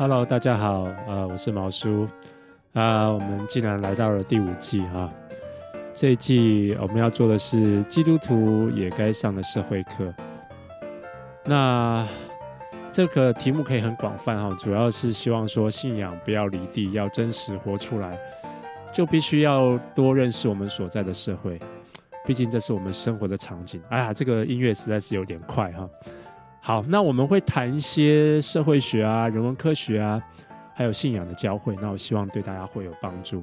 Hello，大家好，呃，我是毛叔，啊、我们竟然来到了第五季哈，这一季我们要做的是基督徒也该上的社会课。那这个题目可以很广泛哈，主要是希望说信仰不要离地，要真实活出来，就必须要多认识我们所在的社会，毕竟这是我们生活的场景。哎呀，这个音乐实在是有点快哈。好，那我们会谈一些社会学啊、人文科学啊，还有信仰的交汇。那我希望对大家会有帮助。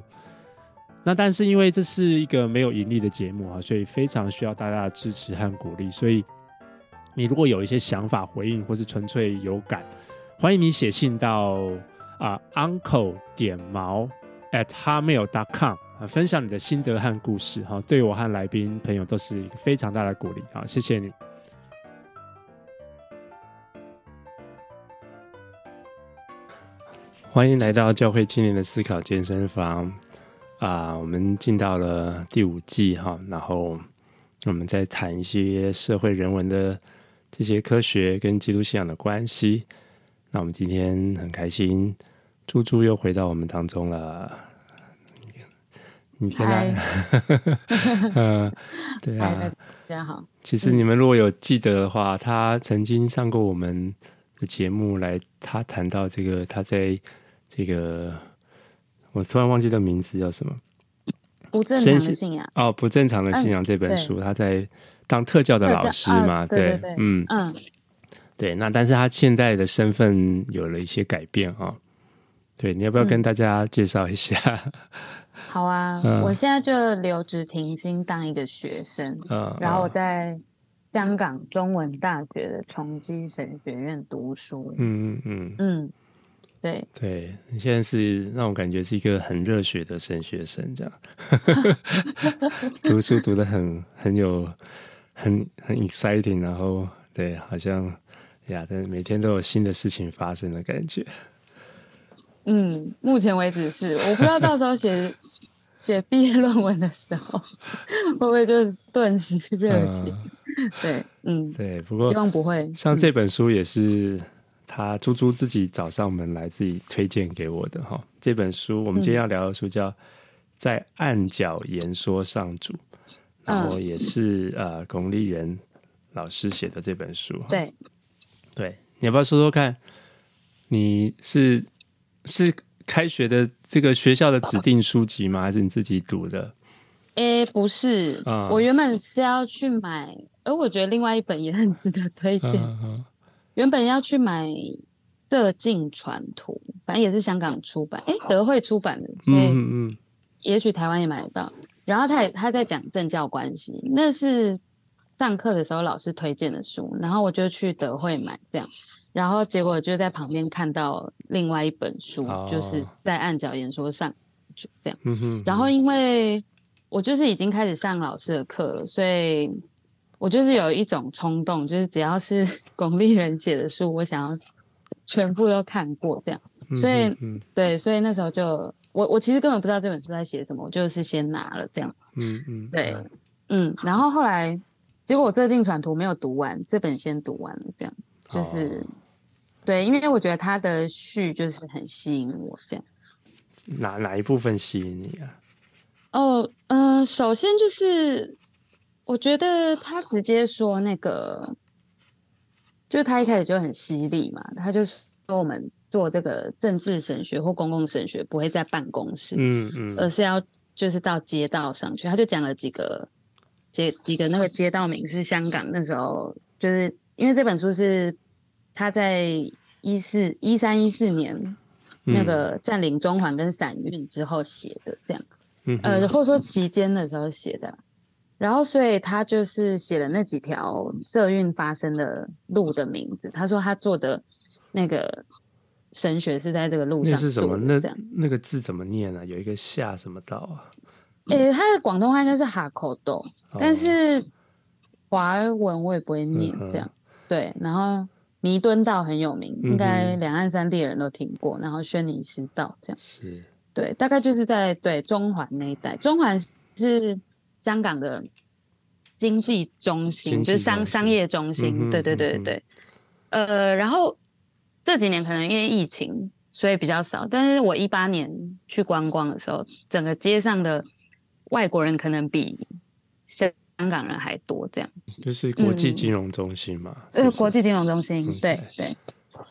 那但是因为这是一个没有盈利的节目啊，所以非常需要大家的支持和鼓励。所以你如果有一些想法回应，或是纯粹有感，欢迎你写信到啊 uncle 点毛 athamail.com 啊，分享你的心得和故事哈，对我和来宾朋友都是一个非常大的鼓励啊，谢谢你。欢迎来到教会青年的思考健身房啊、呃！我们进到了第五季哈，然后我们再谈一些社会人文的这些科学跟基督信仰的关系。那我们今天很开心，猪猪又回到我们当中了。你看，嗯，对啊，大家好。其实你们如果有记得的话，他曾经上过我们的节目来，他谈到这个他在。这个我突然忘记的名字叫什么？不正常的信仰哦，不正常的信仰这本书，嗯、他在当特教的老师嘛，对，对，对，对，嗯嗯，对。那但是他现在的身份有了一些改变啊、哦。对，你要不要跟大家介绍一下？嗯、好啊，嗯、我现在就留职停薪当一个学生，嗯，然后我在香港中文大学的崇基神学院读书，嗯嗯嗯嗯。嗯对，对你现在是让我感觉是一个很热血的神学生，这样 读书读的很很有很很 exciting，然后对，好像呀，但每天都有新的事情发生的感觉。嗯，目前为止是，我不知道到时候写 写毕业论文的时候会不会就顿时热血。嗯、对，嗯，对，不过希望不会。像这本书也是。嗯他猪猪自己找上门来，自己推荐给我的哈。这本书，我们今天要聊的书叫《在暗角言说上主》，然后也是呃巩立人老师写的这本书。对，对，你要不要说说看？你是是开学的这个学校的指定书籍吗？还是你自己读的？诶，不是，嗯、我原本是要去买，而我觉得另外一本也很值得推荐。嗯嗯原本要去买《色境传图》，反正也是香港出版，哎，德惠出版的，所以嗯嗯，也许台湾也买得到。然后他也他在讲政教关系，那是上课的时候老师推荐的书，然后我就去德惠买这样，然后结果就在旁边看到另外一本书，哦、就是在暗角言说上就这样，嗯哼，然后因为我就是已经开始上老师的课了，所以。我就是有一种冲动，就是只要是 巩俐人写的书，我想要全部都看过这样。所以，嗯嗯、对，所以那时候就我我其实根本不知道这本书在写什么，我就是先拿了这样。嗯嗯，对，嗯，然后后来结果我《最近传图》没有读完，这本先读完了，这样就是、哦、对，因为我觉得他的序就是很吸引我，这样。哪哪一部分吸引你啊？哦，嗯、呃，首先就是。我觉得他直接说那个，就他一开始就很犀利嘛，他就说我们做这个政治神学或公共神学不会在办公室，嗯嗯，而是要就是到街道上去。他就讲了几个街几个那个街道名是香港那时候，就是因为这本书是他在一四一三一四年那个占领中环跟散运之后写的，这样，嗯，呃，或者说期间的时候写的。然后，所以他就是写了那几条社运发生的路的名字。他说他做的那个神学是在这个路上。那是什么？那那个字怎么念啊？有一个下什么道啊？诶、欸，他的广东话应该是哈口豆，哦、但是华文我也不会念这样。嗯、对，然后弥敦道很有名，应该两岸三地的人都听过。嗯、然后轩尼诗道这样是，对，大概就是在对中环那一带。中环是。香港的经济中心，就是商商业中心，嗯、对对对对呃，然后这几年可能因为疫情，所以比较少。但是我一八年去观光的时候，整个街上的外国人可能比香港人还多，这样。就是国际金融中心嘛？呃、嗯，国际金融中心，嗯、对对。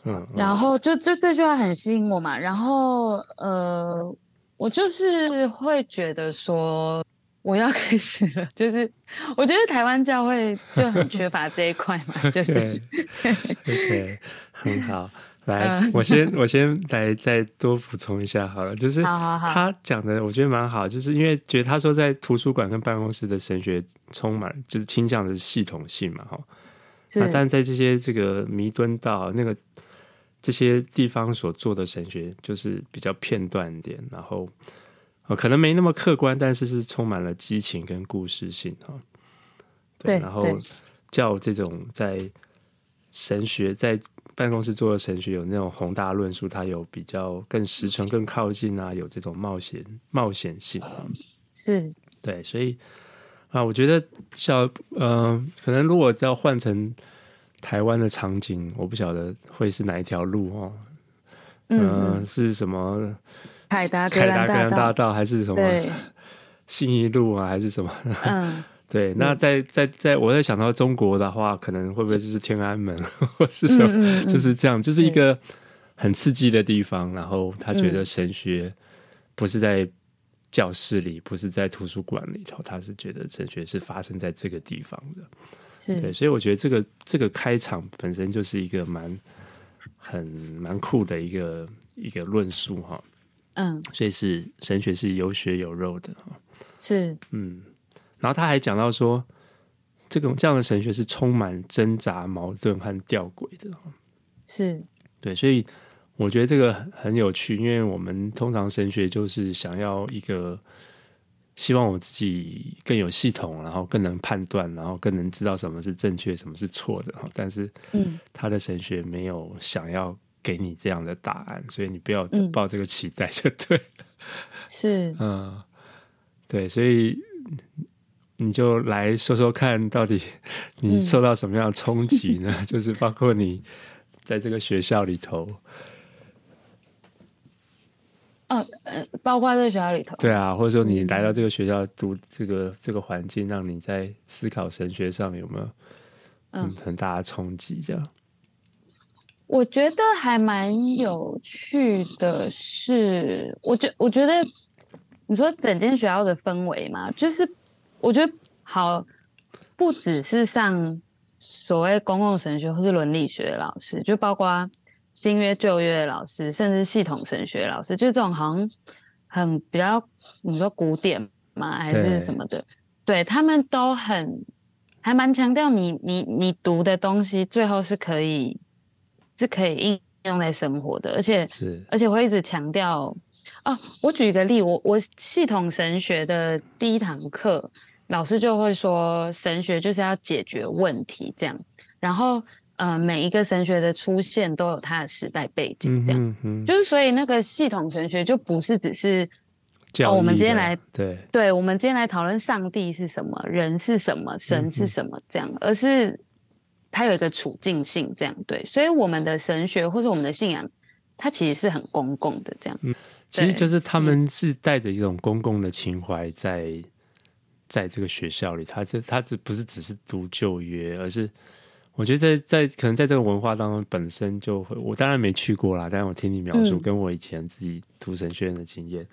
嗯。嗯然后就就这句话很吸引我嘛，然后呃，我就是会觉得说。我要开始了，就是我觉得台湾教会就很缺乏这一块嘛，就是对，OK，很好。来，我先我先来再多补充一下好了，就是他讲的我觉得蛮好，就是因为觉得他说在图书馆跟办公室的神学充满就是倾向的系统性嘛，哈，那但在这些这个弥敦道那个这些地方所做的神学就是比较片段一点，然后。可能没那么客观，但是是充满了激情跟故事性哈。对，然后叫这种在神学在办公室做的神学有那种宏大论述，它有比较更实诚、更靠近啊，有这种冒险冒险性啊。是，对，所以啊，我觉得小嗯、呃，可能如果要换成台湾的场景，我不晓得会是哪一条路哦。嗯、呃，是什么？凯达凯达格兰大道还是什么 信义路啊，还是什么？嗯，对。那在在在，我在想到中国的话，可能会不会就是天安门，或是什么？嗯嗯嗯，就是这样，就是一个很刺激的地方。然后他觉得神学不是在教室里，不是在图书馆里头，他是觉得哲学是发生在这个地方的。是。对，所以我觉得这个这个开场本身就是一个蛮很蛮酷的一个一个论述哈。嗯，所以是神学是有血有肉的哈，是。嗯，然后他还讲到说，这种这样的神学是充满挣扎、矛盾和吊诡的，是。对，所以我觉得这个很有趣，因为我们通常神学就是想要一个希望我自己更有系统，然后更能判断，然后更能知道什么是正确，什么是错的，但是嗯，他的神学没有想要。给你这样的答案，所以你不要抱这个期待就对、嗯。是，嗯，对，所以你就来说说看到底 你受到什么样的冲击呢？嗯、就是包括你在这个学校里头，哦，呃，包括在学校里头，对啊，或者说你来到这个学校读这个这个环境，让你在思考神学上有没有嗯很大的冲击？这样。我觉得还蛮有趣的是，我觉我觉得你说整间学校的氛围嘛，就是我觉得好，不只是上所谓公共神学或是伦理学的老师，就包括新约旧约的老师，甚至系统神学老师，就这种好像很比较你说古典嘛，还是什么的，对，对他们都很还蛮强调你你你读的东西最后是可以。是可以应用在生活的，而且是而且我会一直强调哦。我举一个例，我我系统神学的第一堂课，老师就会说，神学就是要解决问题这样。然后呃，每一个神学的出现都有它的时代背景，这样。就是所以那个系统神学就不是只是哦，我们今天来对对，我们今天来讨论上帝是什么，人是什么，神是什么这样，而是。它有一个处境性，这样对，所以我们的神学或者我们的信仰，它其实是很公共的，这样。嗯，其实就是他们是带着一种公共的情怀在，在这个学校里，他这他这不是只是读旧约，而是我觉得在在可能在这个文化当中本身就会，我当然没去过啦，但是我听你描述，跟我以前自己读神学院的经验，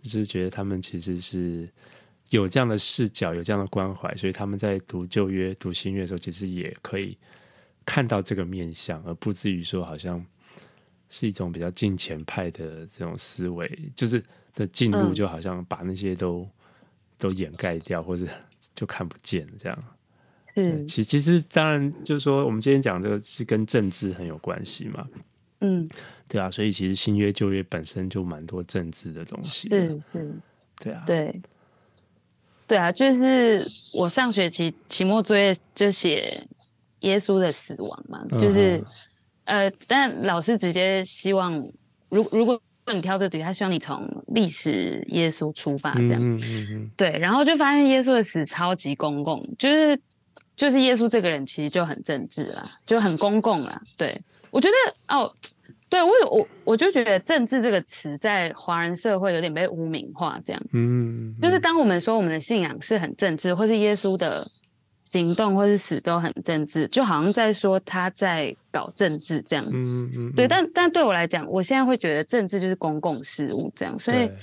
就是觉得他们其实是。有这样的视角，有这样的关怀，所以他们在读旧约、读新约的时候，其实也可以看到这个面相，而不至于说好像是一种比较近前派的这种思维，就是的进入就好像把那些都、嗯、都掩盖掉，或者 就看不见这样。嗯，其其实当然就是说，我们今天讲这个是跟政治很有关系嘛。嗯，对啊，所以其实新约旧约本身就蛮多政治的东西。是是，对啊，对。对啊，就是我上学期期末作业就写耶稣的死亡嘛，就是、uh. 呃，但老师直接希望，如如果你挑这题，他希望你从历史耶稣出发这样，uh -huh. 对，然后就发现耶稣的死超级公共，就是就是耶稣这个人其实就很政治啦，就很公共啦。对，我觉得哦，对我有我我就觉得政治这个词在华人社会有点被污名化，这样，嗯，就是当我们说我们的信仰是很政治，或是耶稣的行动或是死都很政治，就好像在说他在搞政治这样，嗯嗯，对，但但对我来讲，我现在会觉得政治就是公共事务这样，所以，对，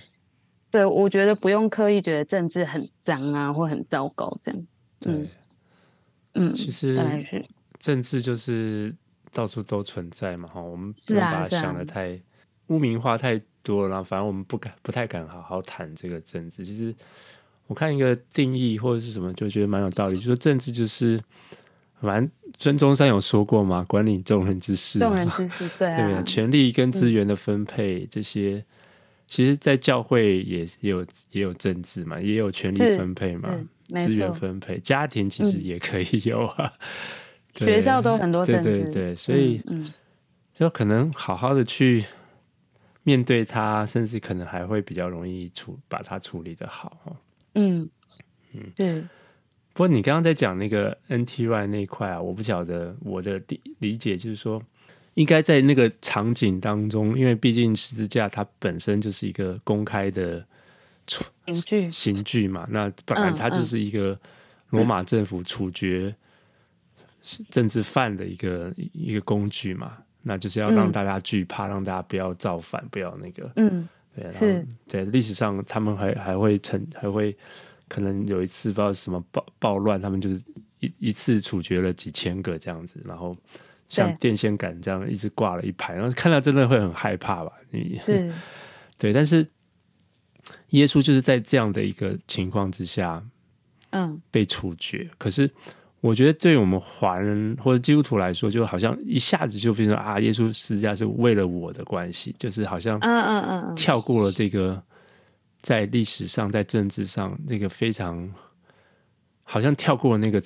对我觉得不用刻意觉得政治很脏啊或很糟糕这样，嗯嗯，其实政治就是。到处都存在嘛，哈，我们不用把它想的太、啊啊、污名化太多了，然后反正我们不敢、不太敢好好谈这个政治。其实我看一个定义或者是什么，就觉得蛮有道理，就说政治就是，反正孙中山有说过嘛，管理众人之事，众人之事，对、啊，对不对？权力跟资源的分配、嗯、这些，其实，在教会也也有也有政治嘛，也有权力分配嘛，资源分配，家庭其实也可以有啊。嗯学校都很多政治，对对对，所以嗯，就可能好好的去面对它，甚至可能还会比较容易处把它处理的好。嗯嗯，对。不过你刚刚在讲那个 NTY 那一块啊，我不晓得我的理理解就是说，应该在那个场景当中，因为毕竟十字架它本身就是一个公开的刑具。刑具嘛，那本来它就是一个罗马政府处决。政治犯的一个一个工具嘛，那就是要让大家惧怕，嗯、让大家不要造反，不要那个，嗯，对，然后在历史上他们还还会成还会可能有一次不知道什么暴暴乱，他们就是一一次处决了几千个这样子，然后像电线杆这样一直挂了一排，然后看到真的会很害怕吧？你是，对，但是耶稣就是在这样的一个情况之下，嗯，被处决，可是。我觉得对于我们华人或者基督徒来说，就好像一下子就变成啊，耶稣十字架是为了我的关系，就是好像嗯嗯嗯。跳过了这个在历史上在政治上那个非常好像跳过了那个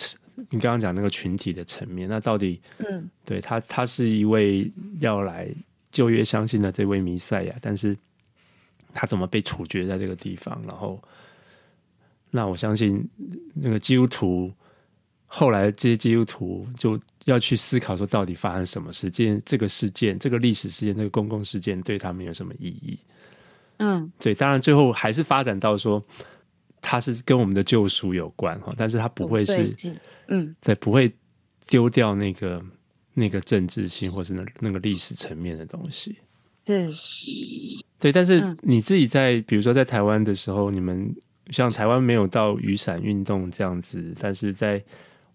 你刚刚讲那个群体的层面，那到底嗯。对他他是一位要来旧约相信的这位弥赛亚，但是他怎么被处决在这个地方？然后那我相信那个基督徒。后来这些基督徒就要去思考说，到底发生什么事件？这个事件，这个历史事件，这个公共事件对他们有什么意义？嗯，对，当然最后还是发展到说，它是跟我们的救赎有关哈，但是它不会是，嗯，对，不会丢掉那个那个政治性或是那那个历史层面的东西。是，对，但是你自己在比如说在台湾的时候，你们像台湾没有到雨伞运动这样子，但是在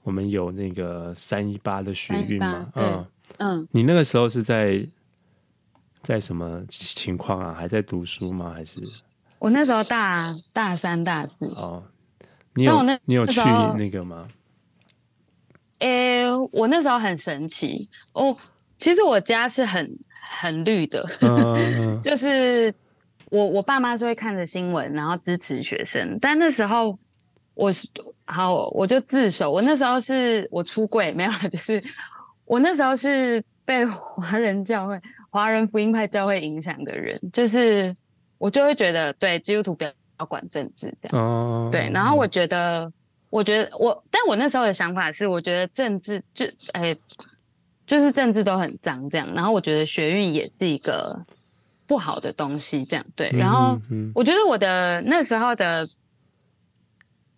我们有那个三一八的学运嘛？嗯嗯，你那个时候是在在什么情况啊？还在读书吗？还是我那时候大大三、大四哦。你有那你有去那个吗？诶、欸，我那时候很神奇哦。其实我家是很很绿的，嗯、就是我我爸妈是会看着新闻，然后支持学生，但那时候。我是好，我就自首。我那时候是我出柜，没有，就是我那时候是被华人教会、华人福音派教会影响的人，就是我就会觉得，对基督徒不要管政治这样。哦。对，然后我觉得，我觉得我，但我那时候的想法是，我觉得政治就哎，就是政治都很脏这样。然后我觉得学运也是一个不好的东西，这样对。然后我觉得我的那时候的。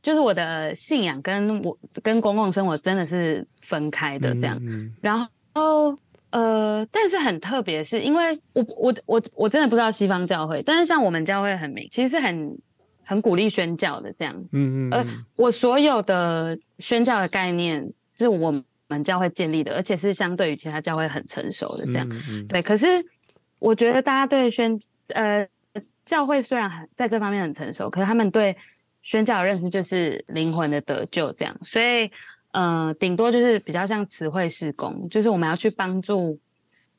就是我的信仰跟我跟公共生活真的是分开的这样，然后呃，但是很特别是因为我我我我真的不知道西方教会，但是像我们教会很明，其实是很很鼓励宣教的这样，嗯嗯，呃，我所有的宣教的概念是我们教会建立的，而且是相对于其他教会很成熟的这样，嗯嗯、对。可是我觉得大家对宣呃教会虽然很在这方面很成熟，可是他们对。宣教的认识就是灵魂的得救，这样，所以，呃，顶多就是比较像词汇事工，就是我们要去帮助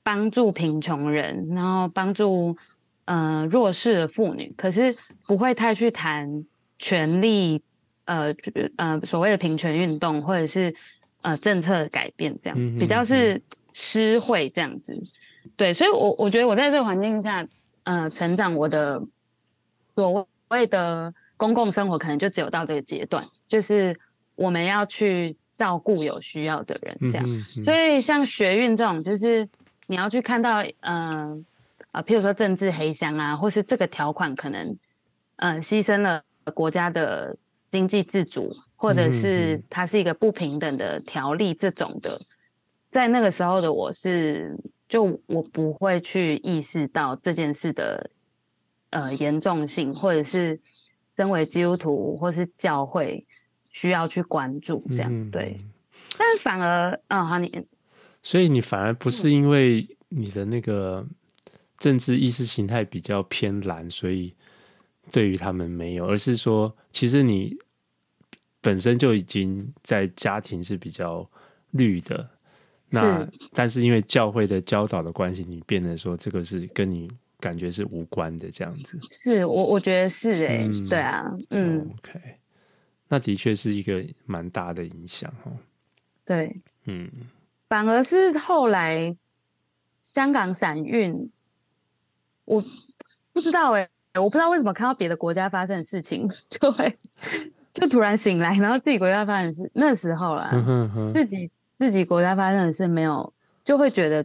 帮助贫穷人，然后帮助呃弱势的妇女，可是不会太去谈权力，呃呃所谓的平权运动或者是呃政策的改变，这样比较是诗会这样子，对，所以我我觉得我在这个环境下，呃，成长，我的所谓的。公共生活可能就只有到这个阶段，就是我们要去照顾有需要的人，这样。嗯嗯嗯、所以像学运这种，就是你要去看到，嗯、呃，啊，譬如说政治黑箱啊，或是这个条款可能，嗯、呃，牺牲了国家的经济自主，或者是它是一个不平等的条例这种的，在那个时候的我是，就我不会去意识到这件事的，呃，严重性，或者是身为基督徒或是教会需要去关注这样，对。但反而，嗯、哦，好，你，所以你反而不是因为你的那个政治意识形态比较偏蓝，所以对于他们没有，而是说，其实你本身就已经在家庭是比较绿的，那是但是因为教会的教导的关系，你变得说这个是跟你感觉是无关的这样子。是我我觉得是哎、欸，嗯、对啊，嗯，OK，那的确是一个蛮大的影响哦。对，嗯，反而是后来香港散运，我不知道哎、欸，我不知道为什么看到别的国家发生的事情，就会就突然醒来，然后自己国家发生的事，那时候啦，嗯、哼哼自己自己国家发生的事没有，就会觉得，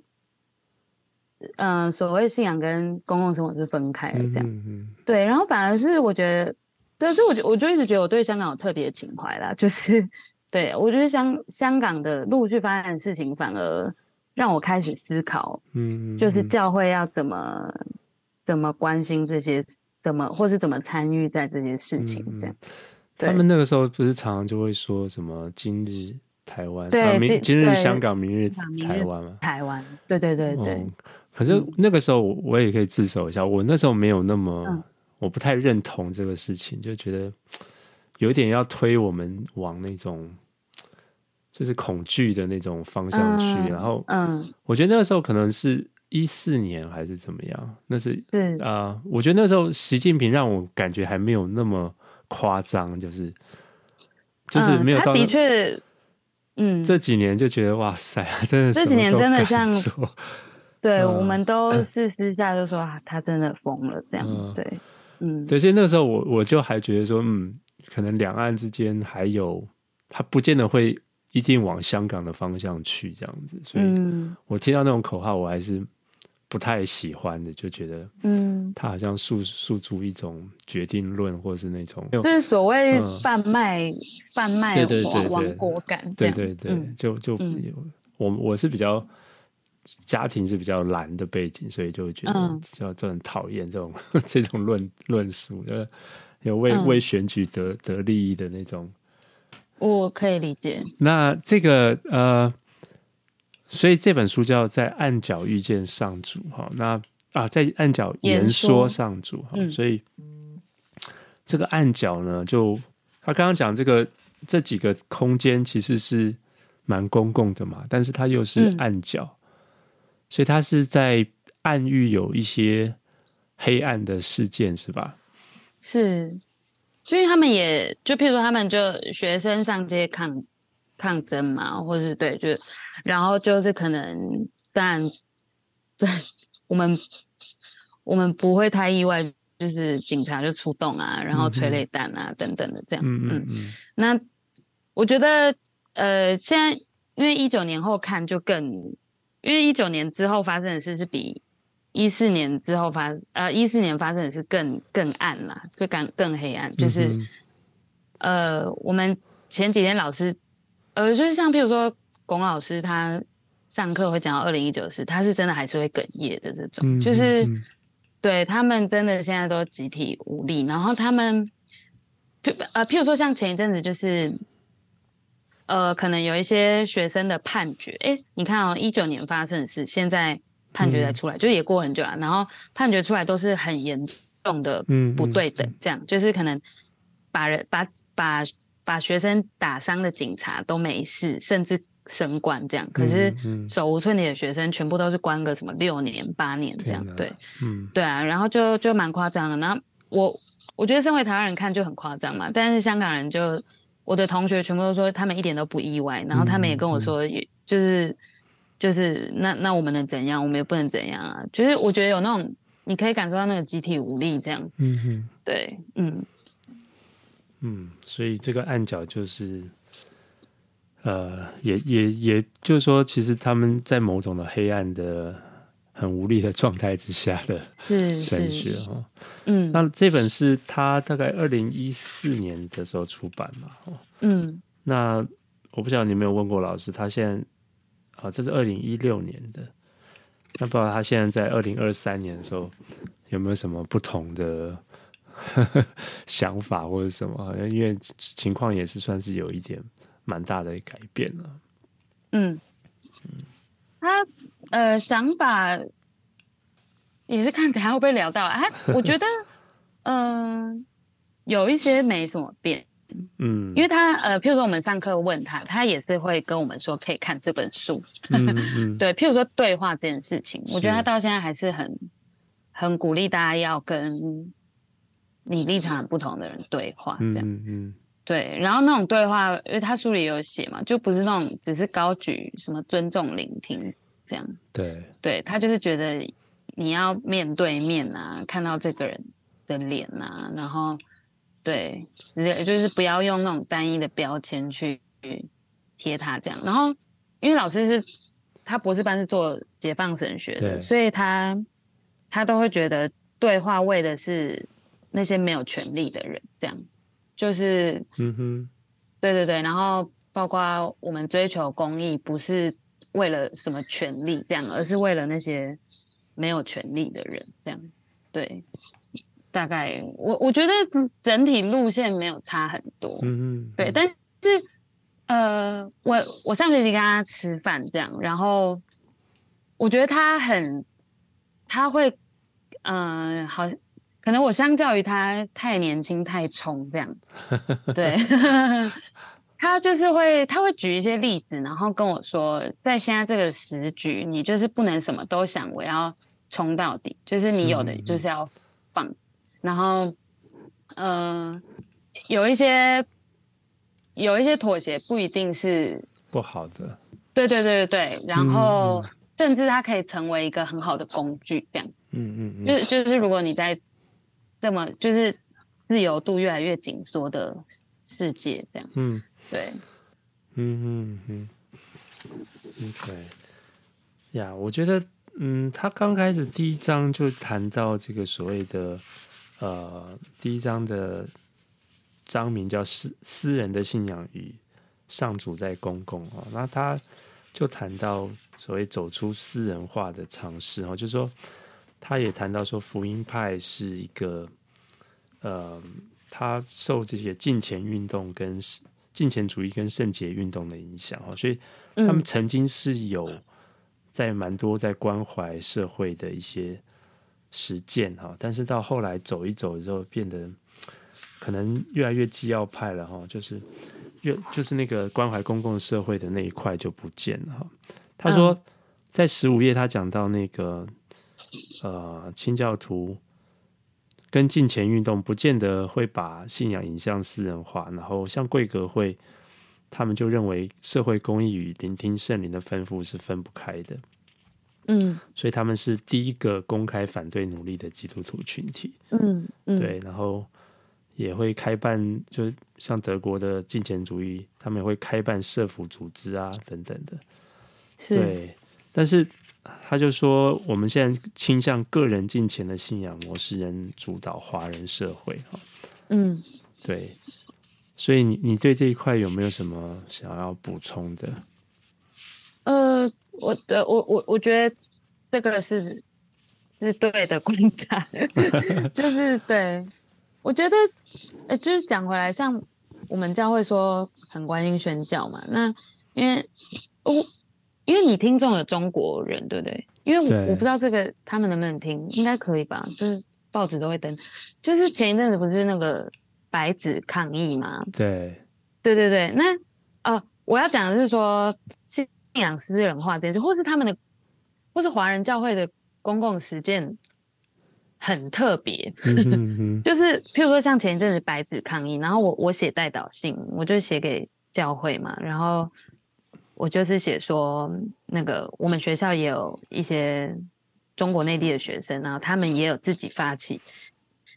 嗯、呃，所谓信仰跟公共生活是分开的这样，嗯、哼对，然后反而是我觉得，对，所以我就我就一直觉得我对香港有特别的情怀啦，就是。对，我觉得香香港的陆续发展的事情，反而让我开始思考，嗯，就是教会要怎么怎么关心这些，怎么或是怎么参与在这些事情这样。他们那个时候不是常常就会说什么“今日台湾”，对，啊、明今日香港，明日台湾嘛。台湾，对对对对、嗯。可是那个时候我也可以自首一下，我那时候没有那么，嗯、我不太认同这个事情，就觉得有点要推我们往那种。就是恐惧的那种方向去，嗯、然后，嗯，我觉得那个时候可能是一四年还是怎么样，那是，啊、呃，我觉得那时候习近平让我感觉还没有那么夸张，就是，就是没有到、嗯，他的确，嗯，这几年就觉得哇塞，真的是，这几年真的像，对，嗯、我们都是私下就说啊，他真的疯了这样，嗯、对，嗯，对，所以那个时候我我就还觉得说，嗯，可能两岸之间还有，他不见得会。一定往香港的方向去，这样子，所以我听到那种口号，我还是不太喜欢的，就觉得，嗯，他好像诉诉诸一种决定论，或是那种，就是所谓贩卖贩卖亡国感，对对对，就就我我是比较家庭是比较蓝的背景，所以就觉得就就很讨厌这种 这种论论述，就有为为选举得得利益的那种。我可以理解。那这个呃，所以这本书叫在暗角遇见上主哈。那啊，在暗角言说上主哈。嗯、所以这个暗角呢，就他刚刚讲这个这几个空间其实是蛮公共的嘛，但是它又是暗角，嗯、所以它是在暗喻有一些黑暗的事件，是吧？是。所以他们也就，譬如说，他们就学生上街抗抗争嘛，或是对，就然后就是可能，当然，对我们我们不会太意外，就是警察就出动啊，然后催泪弹啊、嗯、等等的这样。嗯嗯嗯。那我觉得，呃，现在因为一九年后看就更，因为一九年之后发生的事是比。一四年之后发，呃，一四年发生的是更更暗嘛，就更更黑暗。就是，嗯、呃，我们前几天老师，呃，就是像譬如说龚老师，他上课会讲到二零一九的事，他是真的还是会哽咽的这种，嗯、就是对他们真的现在都集体无力。然后他们，譬呃，譬如说像前一阵子就是，呃，可能有一些学生的判决，哎、欸，你看哦，一九年发生的事，现在。判决才出来，嗯、就也过很久了。然后判决出来都是很严重的嗯不对等，这样、就是可能把人把把把学生打伤的警察都没事，甚至升官这样。可是手无寸铁的学生全部都是关个什么六年八年这样，哪对，嗯，对啊。然后就就蛮夸张的。然后我我觉得身为台湾人看就很夸张嘛，但是香港人就我的同学全部都说他们一点都不意外，然后他们也跟我说，也就是。就是那那我们能怎样？我们也不能怎样啊！就是我觉得有那种你可以感受到那个集体无力这样。嗯哼，对，嗯嗯，所以这个暗角就是，呃，也也也就是说，其实他们在某种的黑暗的很无力的状态之下的神学哦。嗯，那这本是他大概二零一四年的时候出版嘛？哦，嗯，那我不晓得你有没有问过老师，他现在啊，这是二零一六年的，那不知道他现在在二零二三年的时候有没有什么不同的 想法或者什么？好像因为情况也是算是有一点蛮大的改变了。嗯，他呃想法也是看等下会不会聊到啊？我觉得嗯、呃、有一些没什么变，嗯，因为他呃譬如说我们上课问他，他也是会跟我们说可以看这本书，嗯嗯、对，譬如说对话这件事情，我觉得他到现在还是很很鼓励大家要跟你立场不同的人对话，这样，嗯嗯对，然后那种对话，因为他书里有写嘛，就不是那种只是高举什么尊重聆听这样。对，对他就是觉得你要面对面啊，看到这个人的脸啊，然后对，就是不要用那种单一的标签去贴他这样。然后因为老师是他博士班是做解放神学的，所以他他都会觉得对话为的是那些没有权利的人这样。就是，嗯哼，对对对，然后包括我们追求公益，不是为了什么权利这样，而是为了那些没有权利的人这样。对，大概我我觉得整体路线没有差很多，嗯嗯，对，但是呃，我我上学期跟他吃饭这样，然后我觉得他很，他会，嗯、呃，好。可能我相较于他太年轻太冲这样，对，他就是会他会举一些例子，然后跟我说，在现在这个时局，你就是不能什么都想，我要冲到底，就是你有的就是要放，然后，嗯、呃，有一些有一些妥协不一定是不好的，对对对对对，然后甚至它可以成为一个很好的工具，这样，嗯嗯嗯，就是就是如果你在这么就是自由度越来越紧缩的世界，这样，嗯，对，嗯嗯嗯对。呀，我觉得，嗯，他刚开始第一章就谈到这个所谓的，呃，第一章的章名叫私私人的信仰与上主在公共哦，那他就谈到所谓走出私人化的尝试哦，就是说。他也谈到说，福音派是一个，呃，他受这些敬虔运动跟敬虔主义跟圣洁运动的影响哈，所以他们曾经是有在蛮多在关怀社会的一些实践哈，但是到后来走一走之后，变得可能越来越基要派了哈，就是越就是那个关怀公共社会的那一块就不见了哈。他说在十五页他讲到那个。呃，清教徒跟敬虔运动不见得会把信仰引向私人化，然后像贵格会，他们就认为社会公益与聆听圣灵的吩咐是分不开的。嗯，所以他们是第一个公开反对奴隶的基督徒群体。嗯嗯，对，然后也会开办，就像德国的敬虔主义，他们也会开办社服组织啊等等的。对，但是。他就说，我们现在倾向个人进钱的信仰模式，人主导华人社会哈。嗯，对。所以你你对这一块有没有什么想要补充的？呃，我的我我我觉得这个是是对的观察，就是对。我觉得，呃，就是讲回来，像我们教会说很关心宣教嘛，那因为我。因为你听众有中国人，对不对？因为我我不知道这个他们能不能听，应该可以吧？就是报纸都会登，就是前一阵子不是那个白纸抗议吗？对，对对对。那呃，我要讲的是说信仰私人化这件事，或是他们的，或是华人教会的公共实践很特别，嗯、就是譬如说像前一阵子白纸抗议，然后我我写代祷信，我就写给教会嘛，然后。我就是写说，那个我们学校也有一些中国内地的学生，然后他们也有自己发起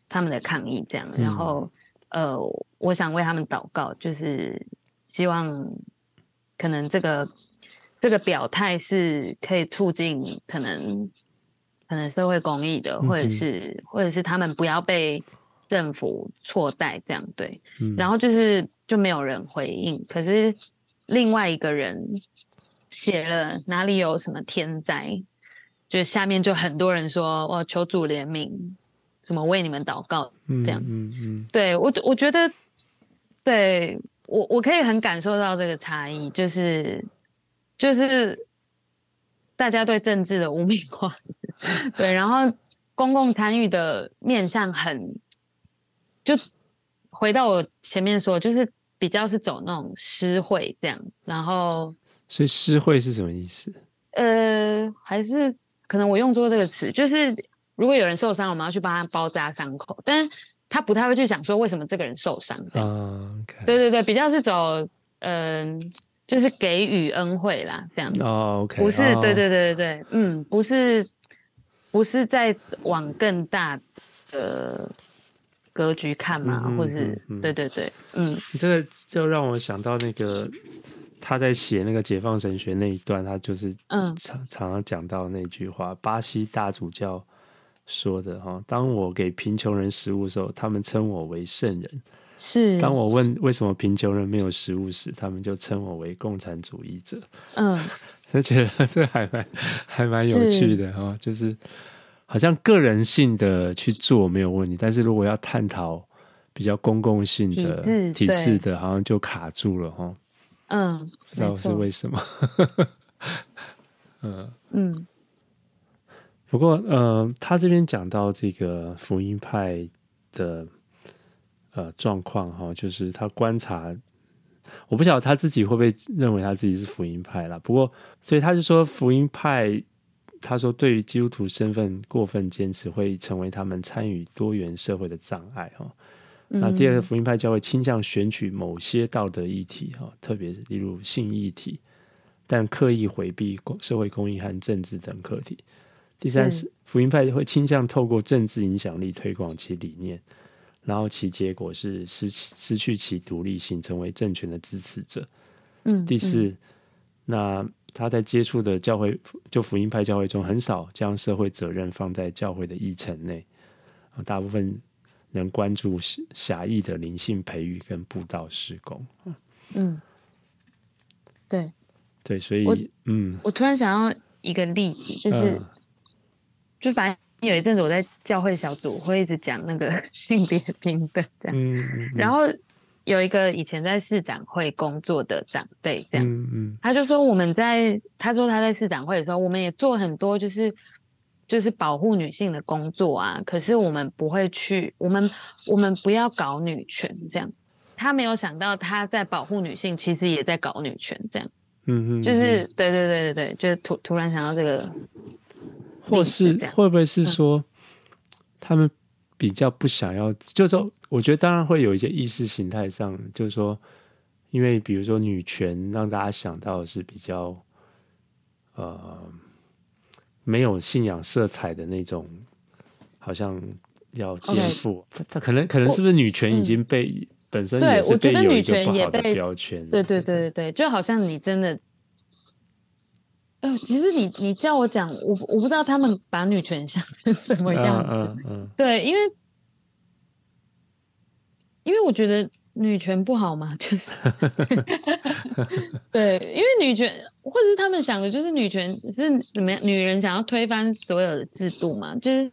他们的抗议，这样，然后呃，我想为他们祷告，就是希望可能这个这个表态是可以促进可能可能社会公益的，或者是、嗯、或者是他们不要被政府错待这样对，嗯、然后就是就没有人回应，可是另外一个人写了哪里有什么天灾，就下面就很多人说哦，求主怜悯，什么为你们祷告这样，嗯嗯，嗯对我我觉得对我我可以很感受到这个差异，就是就是。大家对政治的污名化，对，然后公共参与的面向很，就回到我前面说，就是比较是走那种诗会这样，然后，所以诗会是什么意思？呃，还是可能我用错这个词，就是如果有人受伤，我们要去帮他包扎伤口，但是他不太会去想说为什么这个人受伤这样。Uh. 对对对，比较是走嗯。呃就是给予恩惠啦，这样子哦，OK，不是，对对对对对，嗯，不是，不是在往更大的格局看嘛，或者是，对对对，嗯，这个就让我想到那个他在写那个解放神学那一段，他就是嗯，常常常讲到那句话，巴西大主教说的哈，当我给贫穷人食物的时候，他们称我为圣人。是，当我问为什么贫穷人没有食物时，他们就称我为共产主义者。嗯，就觉得这还蛮还蛮有趣的哈，是就是好像个人性的去做没有问题，但是如果要探讨比较公共性的体制，的，好像就卡住了哈。嗯，不知道是为什么。嗯嗯，不过呃，他这边讲到这个福音派的。呃，状况哈，就是他观察，我不晓得他自己会不会认为他自己是福音派啦。不过，所以他就说福音派，他说对于基督徒身份过分坚持，会成为他们参与多元社会的障碍哈。嗯、那第二个，福音派教会倾向选取某些道德议题哈，特别是例如性议题，但刻意回避社会公益和政治等课题。第三是福音派会倾向透过政治影响力推广其理念。然后其结果是失失去其独立性，成为政权的支持者。嗯，第四，嗯、那他在接触的教会，就福音派教会中，很少将社会责任放在教会的议程内。大部分人关注狭义的灵性培育跟布道施工。嗯，对，对，所以，我嗯，我突然想要一个例子，就是，呃、就反正。有一阵子我在教会小组会一直讲那个性别平等这样，嗯嗯、然后有一个以前在市长会工作的长辈这样，嗯嗯、他就说我们在他说他在市长会的时候，我们也做很多就是就是保护女性的工作啊，可是我们不会去，我们我们不要搞女权这样。他没有想到他在保护女性，其实也在搞女权这样，嗯嗯、就是对对对对对，就是突突然想到这个。或是会不会是说，他们比较不想要？就是说，我觉得当然会有一些意识形态上，就是说，因为比如说女权，让大家想到的是比较呃没有信仰色彩的那种，好像要颠覆。他他可能可能是不是女权已经被本身也是被有一个不好的标签？对对对对对，就好像你真的。哎、呃，其实你你叫我讲，我我不知道他们把女权想成什么样子。嗯嗯嗯、对，因为因为我觉得女权不好嘛，就是 对，因为女权，或者是他们想的就是女权是怎么样，女人想要推翻所有的制度嘛，就是，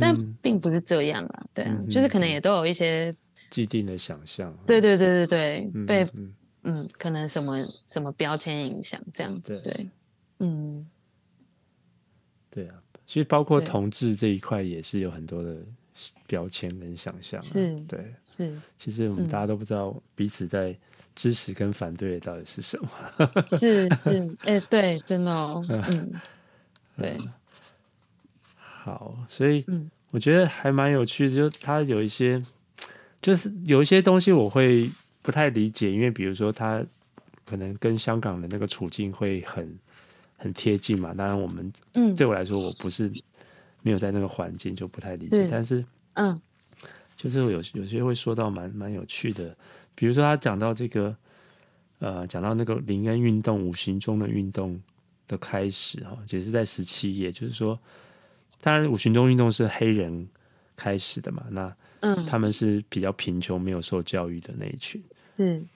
但并不是这样啊，对啊，嗯、就是可能也都有一些既定的想象。对对对对对，嗯、被嗯，可能什么什么标签影响这样子，对。对嗯，对啊，其实包括同志这一块也是有很多的标签跟想象，啊，是，对，是。其实我们大家都不知道彼此在支持跟反对的到底是什么。是是，哎，欸，对，真的哦，嗯，对。好，所以我觉得还蛮有趣的，就他有一些，就是有一些东西我会不太理解，因为比如说他可能跟香港的那个处境会很。很贴近嘛，当然我们，嗯，对我来说，我不是没有在那个环境，就不太理解。是。但是，嗯，就是有有些会说到蛮蛮有趣的，比如说他讲到这个，呃，讲到那个林恩运动五行中的运动的开始哈，也是在十七页，就是说，当然五行中运动是黑人开始的嘛，那嗯，他们是比较贫穷、没有受教育的那一群。嗯，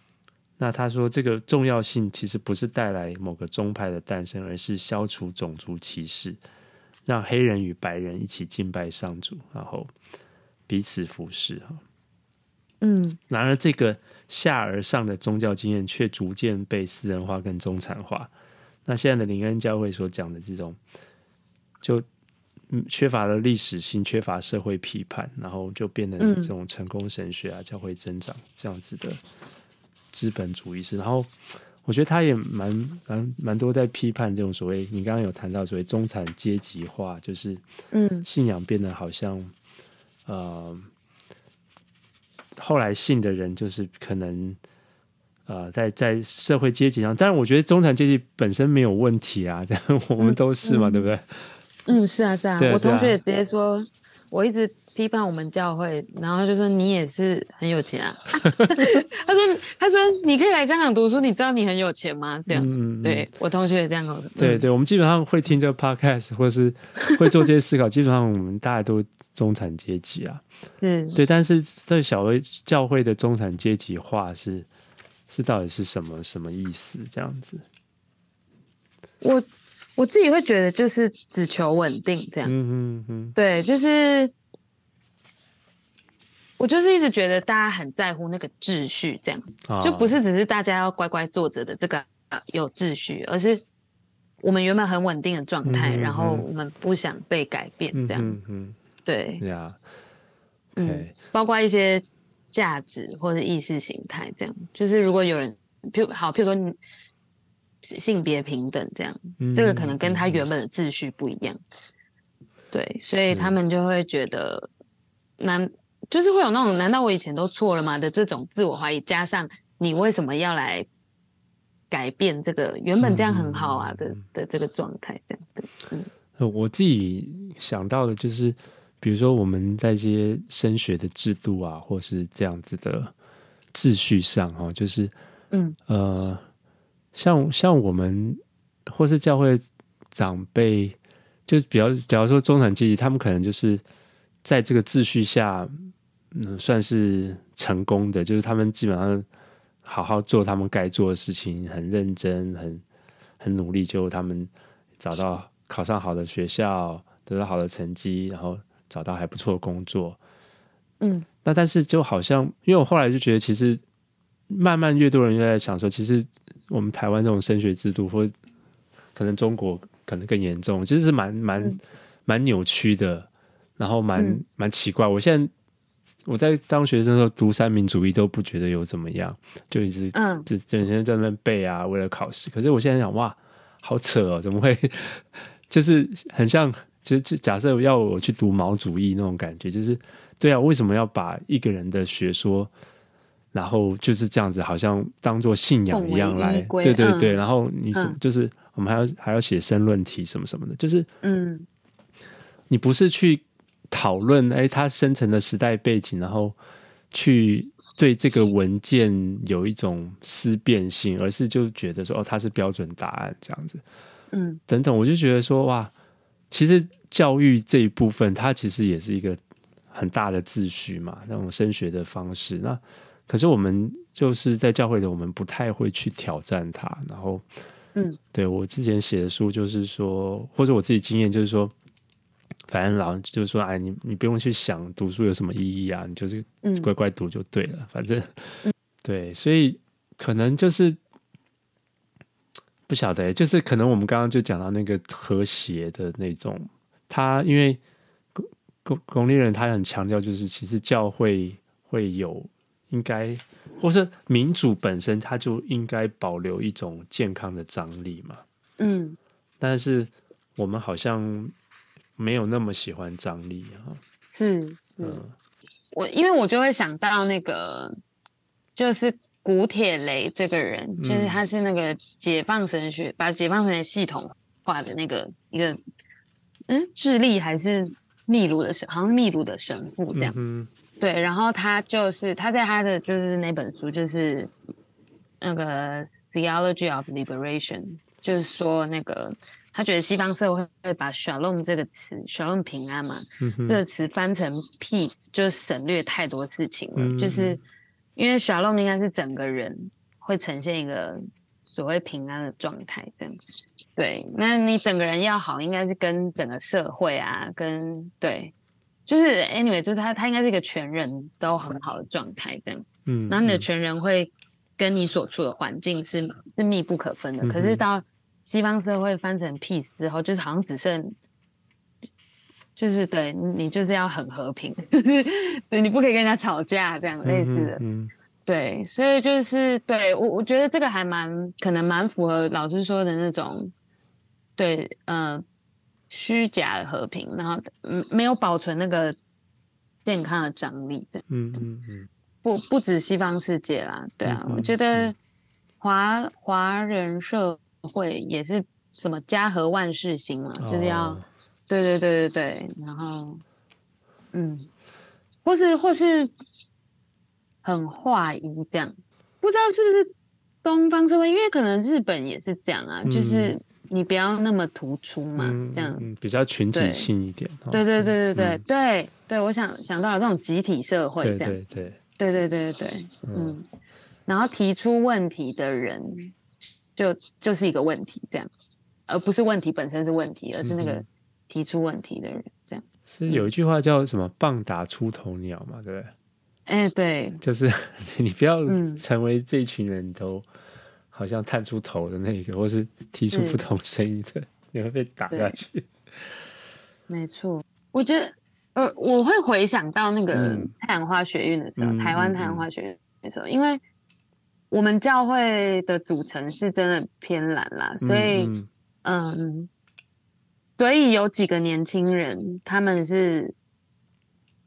那他说这个重要性其实不是带来某个宗派的诞生，而是消除种族歧视，让黑人与白人一起敬拜上主，然后彼此服侍哈。嗯，然而这个下而上的宗教经验却逐渐被私人化跟中产化。那现在的林恩教会所讲的这种，就缺乏了历史性，缺乏社会批判，然后就变成这种成功神学啊、嗯、教会增长这样子的资本主义式。然后我觉得他也蛮蛮蛮多在批判这种所谓你刚刚有谈到所谓中产阶级化，就是嗯，信仰变得好像呃。后来信的人就是可能，呃，在在社会阶级上，但是我觉得中产阶级本身没有问题啊，我们都是嘛，嗯、对不对？嗯，是啊，是啊。啊，我同学也直接说，我一直批判我们教会，然后就说你也是很有钱啊。他说，他说你可以来香港读书，你知道你很有钱吗？这样，嗯、对我同学也这样跟我说。对对，我们基本上会听这个 podcast，或是会做这些思考，基本上我们大家都中产阶级啊。嗯，对，但是在小微教会的中产阶级化是是到底是什么什么意思？这样子，我我自己会觉得就是只求稳定这样。嗯嗯嗯，对，就是我就是一直觉得大家很在乎那个秩序，这样、哦、就不是只是大家要乖乖坐着的这个有秩序，而是我们原本很稳定的状态，嗯、然后我们不想被改变这样。嗯，嗯，嗯对呀。嗯.包括一些价值或者意识形态，这样就是如果有人，譬如好，譬如说你性别平等这样，嗯、这个可能跟他原本的秩序不一样，嗯、对，所以他们就会觉得难，是就是会有那种难道我以前都错了吗？的这种自我怀疑，加上你为什么要来改变这个原本这样很好啊的、嗯、的这个状态，这样对，嗯，我自己想到的就是。比如说，我们在一些升学的制度啊，或是这样子的秩序上，哈，就是，嗯，呃，像像我们或是教会长辈，就比较，假如说中产阶级，他们可能就是在这个秩序下，嗯，算是成功的，就是他们基本上好好做他们该做的事情，很认真，很很努力，就他们找到考上好的学校，得到好的成绩，然后。找到还不错的工作，嗯，那但是就好像，因为我后来就觉得，其实慢慢越多人越在想说，其实我们台湾这种升学制度，或可能中国可能更严重，其实是蛮蛮蛮扭曲的，然后蛮蛮、嗯、奇怪。我现在我在当学生的时候读三民主义都不觉得有怎么样，就一直嗯，就整天在那背啊，为了考试。可是我现在想，哇，好扯哦，怎么会？就是很像。其实，就假设要我去读毛主义那种感觉，就是对啊，为什么要把一个人的学说，然后就是这样子，好像当做信仰一样来？对对对，嗯、然后你就是我们还要还要写申论题什么什么的，就是嗯，你不是去讨论哎，它生成的时代背景，然后去对这个文件有一种思辨性，而是就觉得说哦，它是标准答案这样子，嗯，等等，我就觉得说哇。其实教育这一部分，它其实也是一个很大的秩序嘛，那种升学的方式。那可是我们就是在教会里，我们不太会去挑战它。然后，嗯，对我之前写的书就是说，或者我自己经验就是说，反正老就是说，哎，你你不用去想读书有什么意义啊，你就是乖乖读就对了。嗯、反正，对，所以可能就是。不晓得，就是可能我们刚刚就讲到那个和谐的那种，他因为巩巩巩立人他很强调，就是其实教会会有应该，或是民主本身，它就应该保留一种健康的张力嘛。嗯，但是我们好像没有那么喜欢张力啊。是是，嗯、我因为我就会想到那个就是。古铁雷这个人，就是他是那个解放神学，嗯、把解放神学系统化的那个一个，嗯，智利还是秘鲁的神，好像是秘鲁的神父这样。嗯、对，然后他就是他在他的就是那本书，就是那个 Theology of Liberation，就是说那个他觉得西方社会会把 shalom 这个词，shalom 平安嘛，嗯、这个词翻成 peace 就省略太多事情了。嗯、就是因为 shalom 应该是整个人会呈现一个所谓平安的状态，这样。对，那你整个人要好，应该是跟整个社会啊，跟对，就是 anyway，就是他他应该是一个全人都很好的状态，这样。嗯，然后你的全人会跟你所处的环境是是密不可分的，嗯、可是到西方社会翻成 peace 之后，就是好像只剩，就是对你就是要很和平，对，你不可以跟人家吵架这样类似的，嗯，嗯对，所以就是对我我觉得这个还蛮可能蛮符合老师说的那种，对，嗯、呃，虚假的和平，然后嗯没有保存那个健康的张力，这样，嗯。嗯嗯，不不止西方世界啦，对啊，嗯嗯嗯我觉得华华人社。会也是什么家和万事兴嘛，就是要，oh. 对对对对对，然后，嗯，或是或是很化一这样，不知道是不是东方社会，因为可能日本也是这样啊，嗯、就是你不要那么突出嘛，嗯、这样、嗯、比较群体性一点。对对对对对、嗯、对对，我想想到了这种集体社会这样，对对对对对对对，嗯，嗯然后提出问题的人。就就是一个问题，这样，而不是问题本身是问题，而是那个提出问题的人，这样。是有一句话叫什么“棒打出头鸟”嘛，对不对？哎，对，就是 你不要成为这群人都好像探出头的那个，或是提出不同声音的，你会被打下去。没错，我觉得，呃，我会回想到那个太阳花学运的时候，台湾太阳花学运的时候，因为。我们教会的组成是真的偏蓝啦，所以，嗯，嗯，所以有几个年轻人，他们是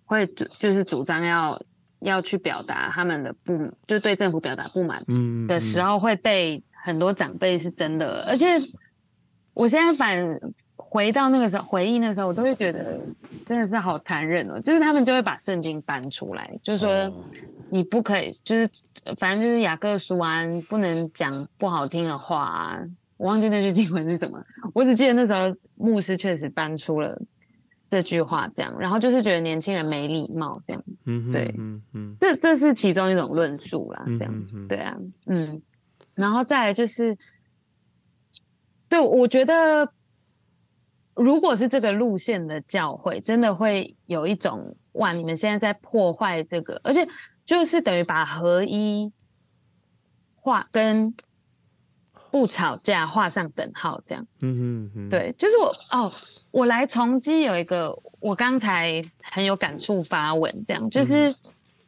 会主，就是主张要要去表达他们的不，就对政府表达不满的时候，会被很多长辈是真的，而且我现在反回到那个时候，回忆那时候，我都会觉得真的是好残忍哦，就是他们就会把圣经搬出来，就是说。你不可以，就是反正就是雅各书啊，不能讲不好听的话啊。我忘记那句经文是什么，我只记得那时候牧师确实搬出了这句话，这样，然后就是觉得年轻人没礼貌，这样，嗯哼，对，嗯嗯，这这是其中一种论述啦，这样，嗯哼，对啊，嗯，然后再来就是，对，我觉得如果是这个路线的教会，真的会有一种哇，你们现在在破坏这个，而且。就是等于把合一画跟不吵架画上等号，这样。嗯嗯嗯。对，就是我哦，我来重基有一个，我刚才很有感触发文，这样就是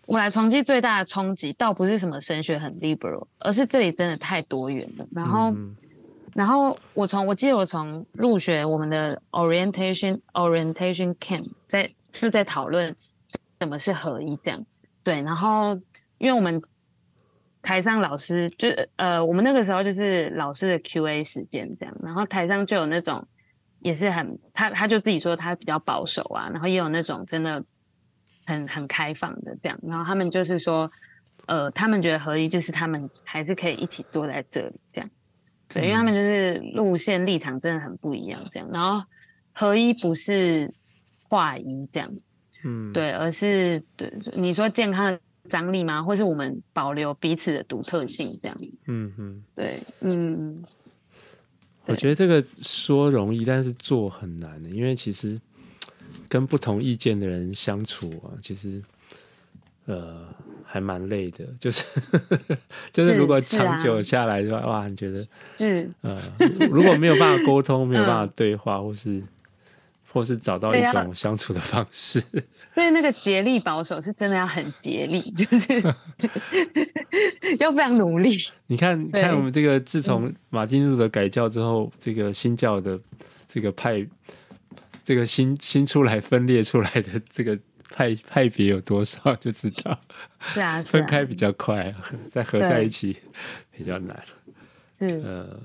我来崇基最大的冲击，倒不是什么神学很 liberal，而是这里真的太多元了。然后，嗯、然后我从我记得我从入学我们的 orientation orientation camp 在是在讨论什么是合一这样。对，然后因为我们台上老师就呃，我们那个时候就是老师的 Q&A 时间这样，然后台上就有那种也是很他他就自己说他比较保守啊，然后也有那种真的很很开放的这样，然后他们就是说呃，他们觉得合一就是他们还是可以一起坐在这里这样，对，因为他们就是路线立场真的很不一样这样，然后合一不是划一这样。嗯，对，而是对你说健康的张力吗？或是我们保留彼此的独特性这样？嗯嗯，对，嗯，我觉得这个说容易，但是做很难的，因为其实跟不同意见的人相处啊，其实呃还蛮累的，就是就是如果长久下来的话，啊、哇，你觉得是呃如果没有办法沟通，没有办法对话，或是。或是找到一种相处的方式，所以那个竭力保守是真的要很竭力，就是 要非常努力。你看，看我们这个自从马丁路德改教之后，这个新教的这个派，这个新新出来分裂出来的这个派派别有多少，就知道 是啊，是啊，分开比较快，再合在一起比较难。是，呃。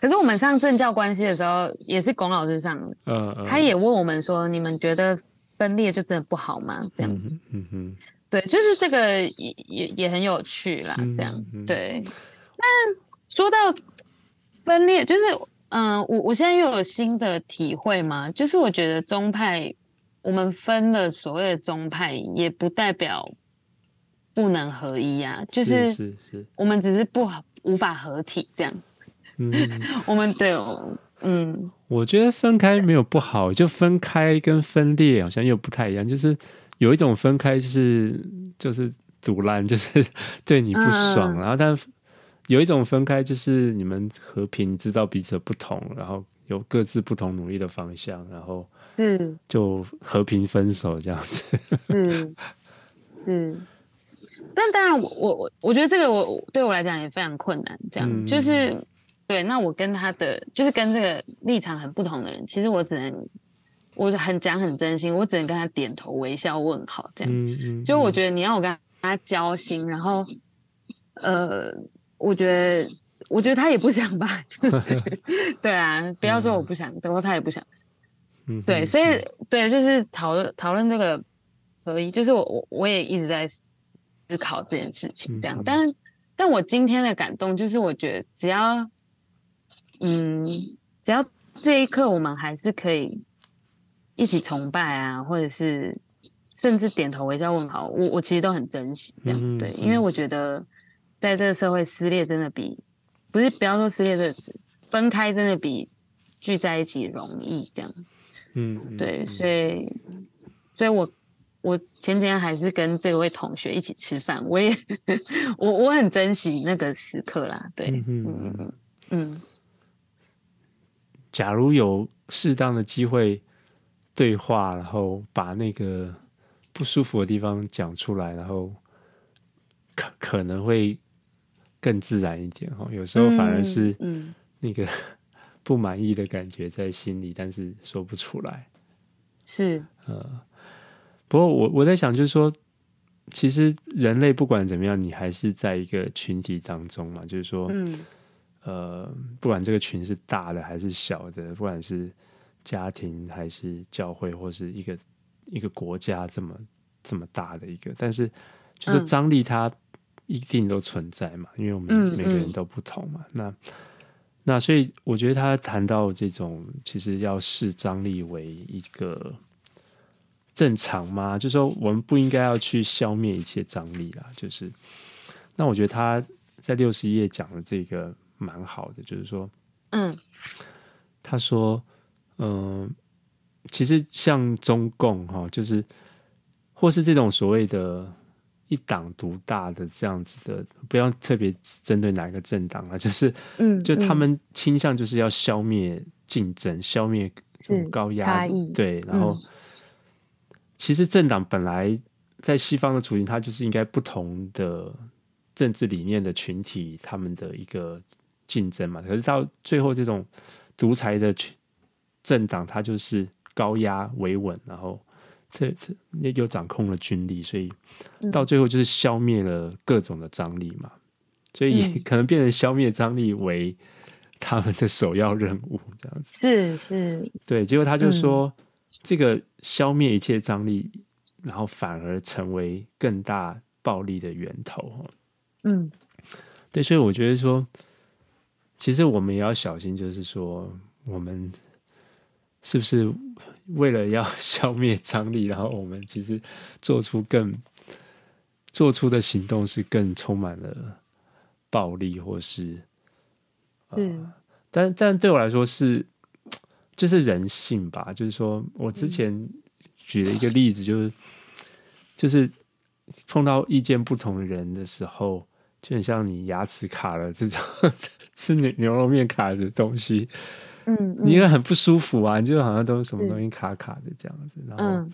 可是我们上政教关系的时候，也是龚老师上的，嗯嗯、他也问我们说：“你们觉得分裂就真的不好吗？”这样，嗯哼，嗯哼对，就是这个也也也很有趣啦，这样，对。但说到分裂，就是嗯，我我现在又有新的体会嘛，就是我觉得宗派，我们分了所谓的宗派，也不代表不能合一啊，就是是是，我们只是不无法合体这样。嗯，我们对哦，嗯，我觉得分开没有不好，就分开跟分裂好像又不太一样，就是有一种分开是就是赌烂，就是 对你不爽，嗯、然后但。有一种分开，就是你们和平，知道彼此的不同，然后有各自不同努力的方向，然后是就和平分手这样子。嗯嗯，但当然我，我我我觉得这个我对我来讲也非常困难。这样、嗯、就是对，那我跟他的就是跟这个立场很不同的人，其实我只能我很讲很真心，我只能跟他点头微笑问好这样。嗯嗯，就我觉得你要我跟他交心，然后呃。我觉得，我觉得他也不想吧，对啊，不要说我不想，等会、嗯、他也不想，嗯，对，所以对，就是讨论讨论这个合一，就是我我我也一直在思考这件事情，这样，嗯、但但我今天的感动就是，我觉得只要，嗯，只要这一刻我们还是可以一起崇拜啊，或者是甚至点头微笑问好，我我其实都很珍惜这样，嗯、对，因为我觉得。在这个社会撕裂真的比不是不要说撕裂这个词，分开真的比聚在一起容易这样。嗯，对，所以所以我我前几天还是跟这位同学一起吃饭，我也 我我很珍惜那个时刻啦。对，嗯嗯。假如有适当的机会对话，然后把那个不舒服的地方讲出来，然后可可能会。更自然一点哈，有时候反而是那个不满意的感觉在心里，但是说不出来。是，呃，不过我我在想，就是说，其实人类不管怎么样，你还是在一个群体当中嘛。就是说，嗯，呃，不管这个群是大的还是小的，不管是家庭还是教会，或是一个一个国家这么这么大的一个，但是就是张力它。一定都存在嘛，因为我们每个人都不同嘛。嗯嗯、那那所以我觉得他谈到这种，其实要视张力为一个正常吗？就是说我们不应该要去消灭一切张力啦。就是那我觉得他在六十页讲的这个蛮好的，就是说，嗯，他说，嗯、呃，其实像中共哈，就是或是这种所谓的。一党独大的这样子的，不要特别针对哪一个政党啊，就是，嗯，就他们倾向就是要消灭竞争，嗯、消灭高压，差异，对。然后，嗯、其实政党本来在西方的处境，它就是应该不同的政治理念的群体，他们的一个竞争嘛。可是到最后，这种独裁的政党，它就是高压维稳，然后。这这也有掌控了军力，所以到最后就是消灭了各种的张力嘛，所以 可能变成消灭张力为他们的首要任务，这样子。是是，对。结果他就说，嗯、这个消灭一切张力，然后反而成为更大暴力的源头。嗯，对。所以我觉得说，其实我们也要小心，就是说，我们是不是？为了要消灭张力，然后我们其实做出更做出的行动是更充满了暴力，或是嗯、呃，但但对我来说是就是人性吧。就是说我之前举了一个例子，就是、嗯、就是碰到意见不同的人的时候，就很像你牙齿卡了这种 吃牛牛肉面卡的东西。嗯，你应该很不舒服啊，你就好像都是什么东西卡卡的这样子。然后，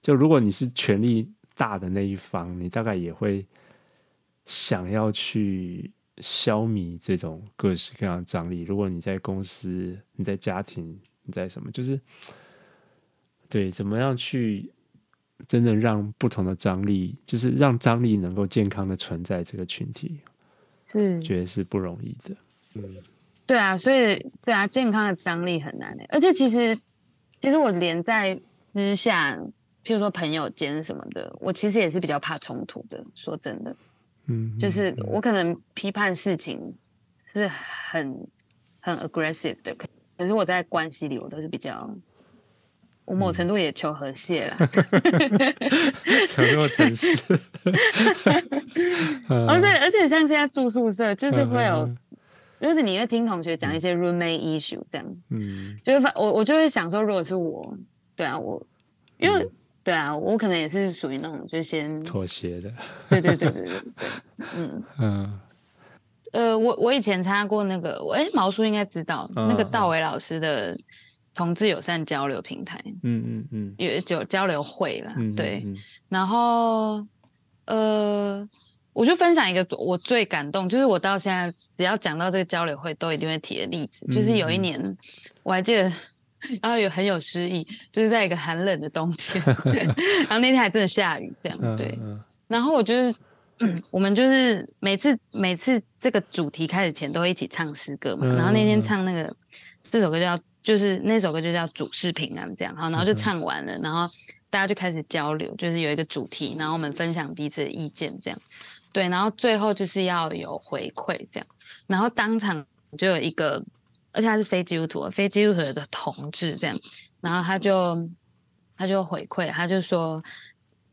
就如果你是权力大的那一方，你大概也会想要去消弭这种各式各样的张力。如果你在公司、你在家庭、你在什么，就是对，怎么样去真正让不同的张力，就是让张力能够健康的存在这个群体，是觉得是不容易的。嗯。对啊，所以对啊，健康的张力很难的。而且其实，其实我连在私下，譬如说朋友间什么的，我其实也是比较怕冲突的。说真的，嗯，就是我可能批判事情是很很 aggressive 的，可是我在关系里我都是比较。我某程度也求和谐了，承诺诚实。而且，而且像现在住宿舍，就是会有，就是你会听同学讲一些 roommate issue 这样，嗯，就是我我就会想说，如果是我，对啊，我因为对啊，我可能也是属于那种就先妥协的，对对对对对，嗯。嗯，呃，我我以前参加过那个，哎，毛叔应该知道那个道维老师的。同志友善交流平台，嗯嗯嗯，有就交流会了，对。然后，呃，我就分享一个我最感动，就是我到现在只要讲到这个交流会，都一定会提的例子，就是有一年我还记得，然后有很有诗意，就是在一个寒冷的冬天，然后那天还真的下雨，这样对。然后我就是，我们就是每次每次这个主题开始前都会一起唱诗歌嘛，然后那天唱那个这首歌叫。就是那首歌就叫主事平安这样，好，然后就唱完了，然后大家就开始交流，就是有一个主题，然后我们分享彼此的意见这样，对，然后最后就是要有回馈这样，然后当场就有一个，而且他是非基督徒，非基督徒的同志这样，然后他就他就回馈，他就说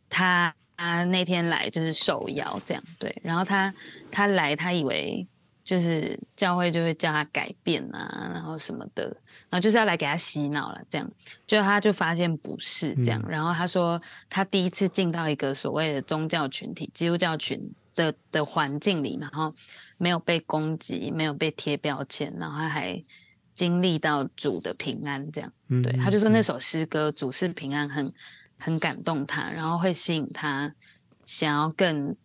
他他那天来就是受邀这样，对，然后他他来他以为。就是教会就会叫他改变啊，然后什么的，然后就是要来给他洗脑了，这样，就他就发现不是这样，嗯、然后他说他第一次进到一个所谓的宗教群体、基督教群的的环境里，然后没有被攻击，没有被贴标签，然后他还经历到主的平安，这样，嗯、对，他就说那首诗歌《主是平安》很很感动他，然后会吸引他想要更。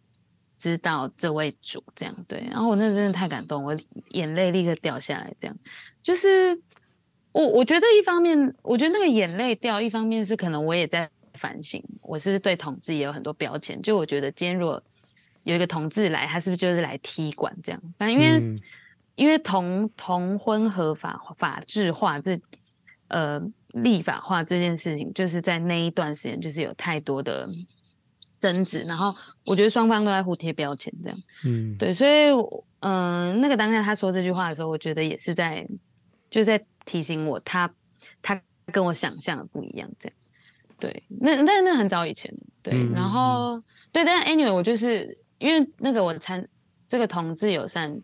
知道这位主这样对，然后我那真的太感动，我眼泪立刻掉下来。这样就是我我觉得一方面，我觉得那个眼泪掉，一方面是可能我也在反省，我是不是对同志也有很多标签。就我觉得今天如果有一个同志来，他是不是就是来踢馆这样？但因为、嗯、因为同同婚合法法制化这呃立法化这件事情，就是在那一段时间就是有太多的。争执，然后我觉得双方都在互贴标签，这样，嗯，对，所以，嗯、呃，那个当下他说这句话的时候，我觉得也是在，就在提醒我，他，他跟我想象的不一样，这样，对，那那那很早以前，对，嗯、然后，对，但 anyway，我就是因为那个我参这个同志友善